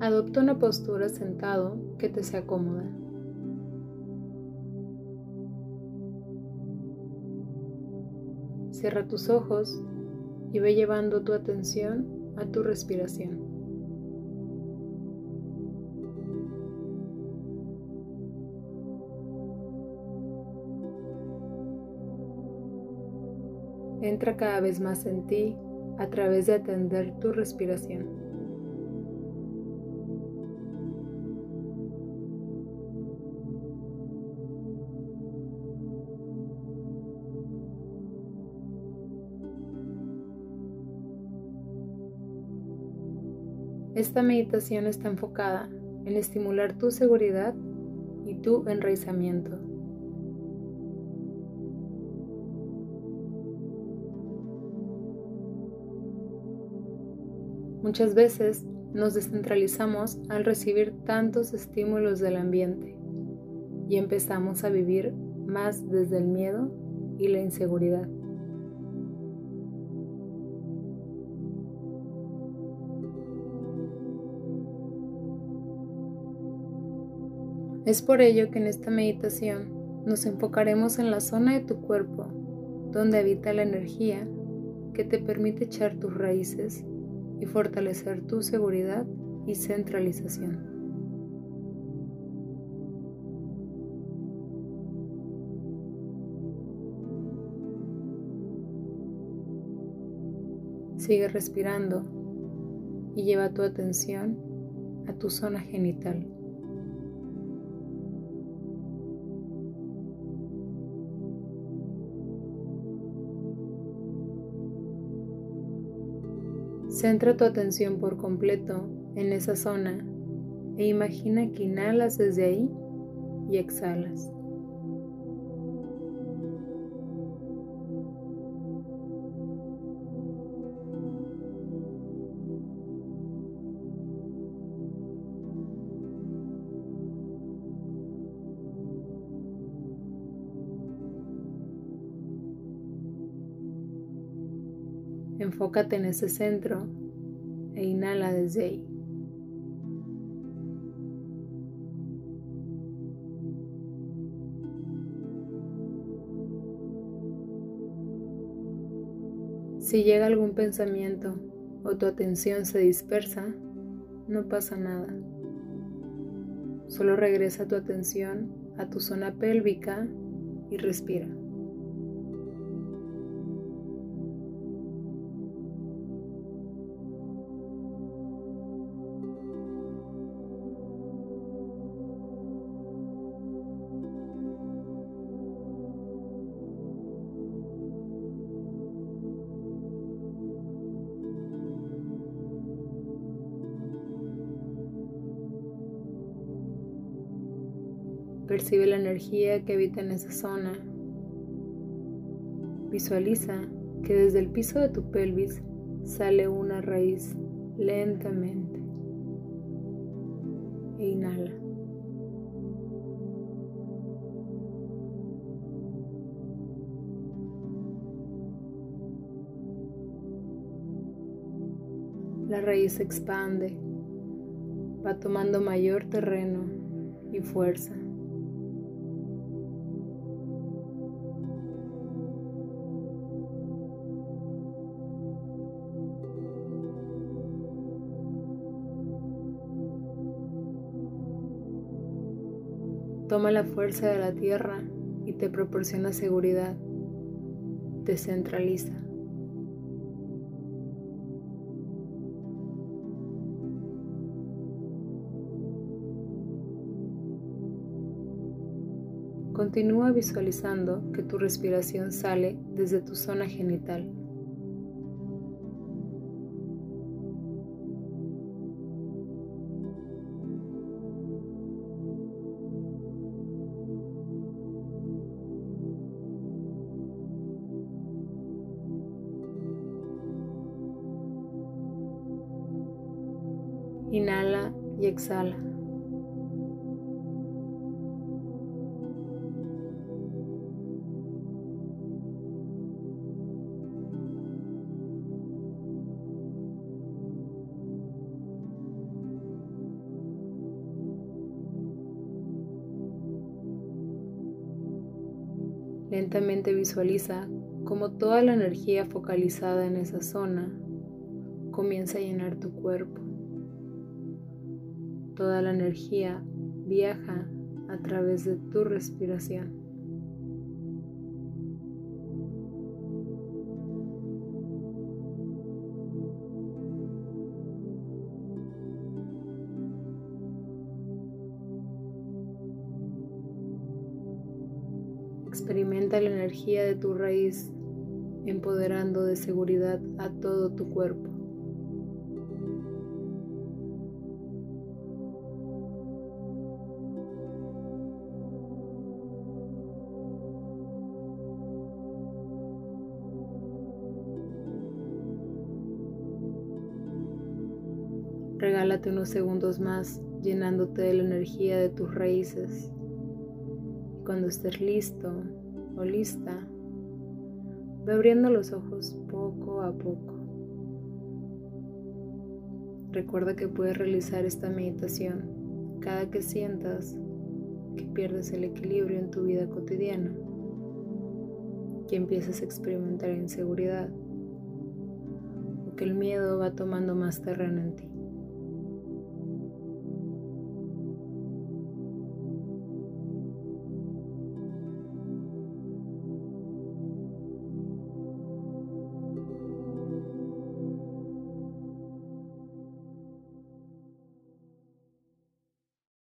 Adopta una postura sentado que te sea cómoda. Cierra tus ojos y ve llevando tu atención a tu respiración. Entra cada vez más en ti a través de atender tu respiración. Esta meditación está enfocada en estimular tu seguridad y tu enraizamiento. Muchas veces nos descentralizamos al recibir tantos estímulos del ambiente y empezamos a vivir más desde el miedo y la inseguridad. Es por ello que en esta meditación nos enfocaremos en la zona de tu cuerpo donde habita la energía que te permite echar tus raíces y fortalecer tu seguridad y centralización. Sigue respirando y lleva tu atención a tu zona genital. Centra tu atención por completo en esa zona e imagina que inhalas desde ahí y exhalas. Enfócate en ese centro e inhala desde ahí. Si llega algún pensamiento o tu atención se dispersa, no pasa nada. Solo regresa tu atención a tu zona pélvica y respira. Percibe la energía que habita en esa zona. Visualiza que desde el piso de tu pelvis sale una raíz lentamente. E inhala. La raíz se expande, va tomando mayor terreno y fuerza. Toma la fuerza de la tierra y te proporciona seguridad. Te centraliza. Continúa visualizando que tu respiración sale desde tu zona genital. Inhala y exhala. Lentamente visualiza cómo toda la energía focalizada en esa zona comienza a llenar tu cuerpo. Toda la energía viaja a través de tu respiración. Experimenta la energía de tu raíz empoderando de seguridad a todo tu cuerpo. Regálate unos segundos más llenándote de la energía de tus raíces. Y cuando estés listo o lista, ve abriendo los ojos poco a poco. Recuerda que puedes realizar esta meditación cada que sientas que pierdes el equilibrio en tu vida cotidiana, que empiezas a experimentar inseguridad o que el miedo va tomando más terreno en ti.